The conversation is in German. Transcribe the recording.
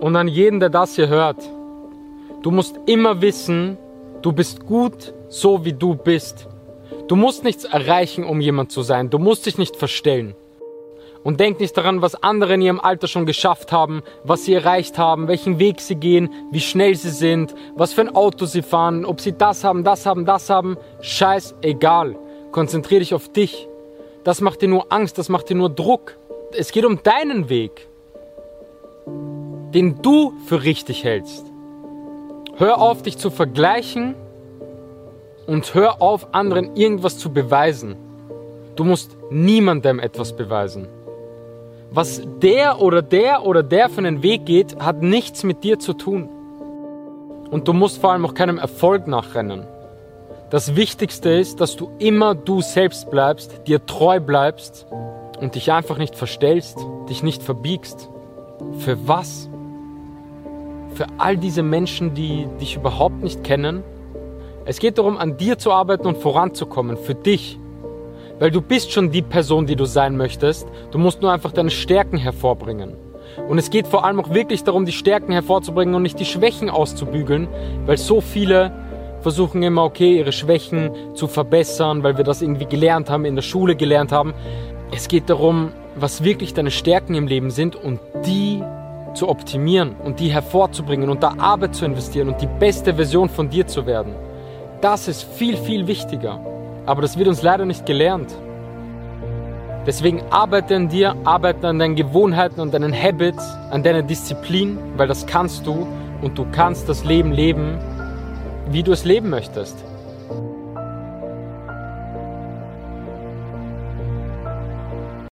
Und an jeden, der das hier hört, du musst immer wissen, du bist gut, so wie du bist. Du musst nichts erreichen, um jemand zu sein. Du musst dich nicht verstellen. Und denk nicht daran, was andere in ihrem Alter schon geschafft haben, was sie erreicht haben, welchen Weg sie gehen, wie schnell sie sind, was für ein Auto sie fahren, ob sie das haben, das haben, das haben. Scheiß egal. Konzentrier dich auf dich. Das macht dir nur Angst, das macht dir nur Druck. Es geht um deinen Weg, den du für richtig hältst. Hör auf, dich zu vergleichen und hör auf, anderen irgendwas zu beweisen. Du musst niemandem etwas beweisen. Was der oder der oder der für einen Weg geht, hat nichts mit dir zu tun. Und du musst vor allem auch keinem Erfolg nachrennen. Das Wichtigste ist, dass du immer du selbst bleibst, dir treu bleibst und dich einfach nicht verstellst, dich nicht verbiegst. Für was? Für all diese Menschen, die dich überhaupt nicht kennen? Es geht darum, an dir zu arbeiten und voranzukommen, für dich. Weil du bist schon die Person, die du sein möchtest. Du musst nur einfach deine Stärken hervorbringen. Und es geht vor allem auch wirklich darum, die Stärken hervorzubringen und nicht die Schwächen auszubügeln, weil so viele versuchen immer, okay, ihre Schwächen zu verbessern, weil wir das irgendwie gelernt haben, in der Schule gelernt haben. Es geht darum, was wirklich deine Stärken im Leben sind und die zu optimieren und die hervorzubringen und da Arbeit zu investieren und die beste Version von dir zu werden. Das ist viel, viel wichtiger. Aber das wird uns leider nicht gelernt. Deswegen arbeite an dir, arbeite an deinen Gewohnheiten und deinen Habits, an deiner Disziplin, weil das kannst du und du kannst das Leben leben, wie du es leben möchtest.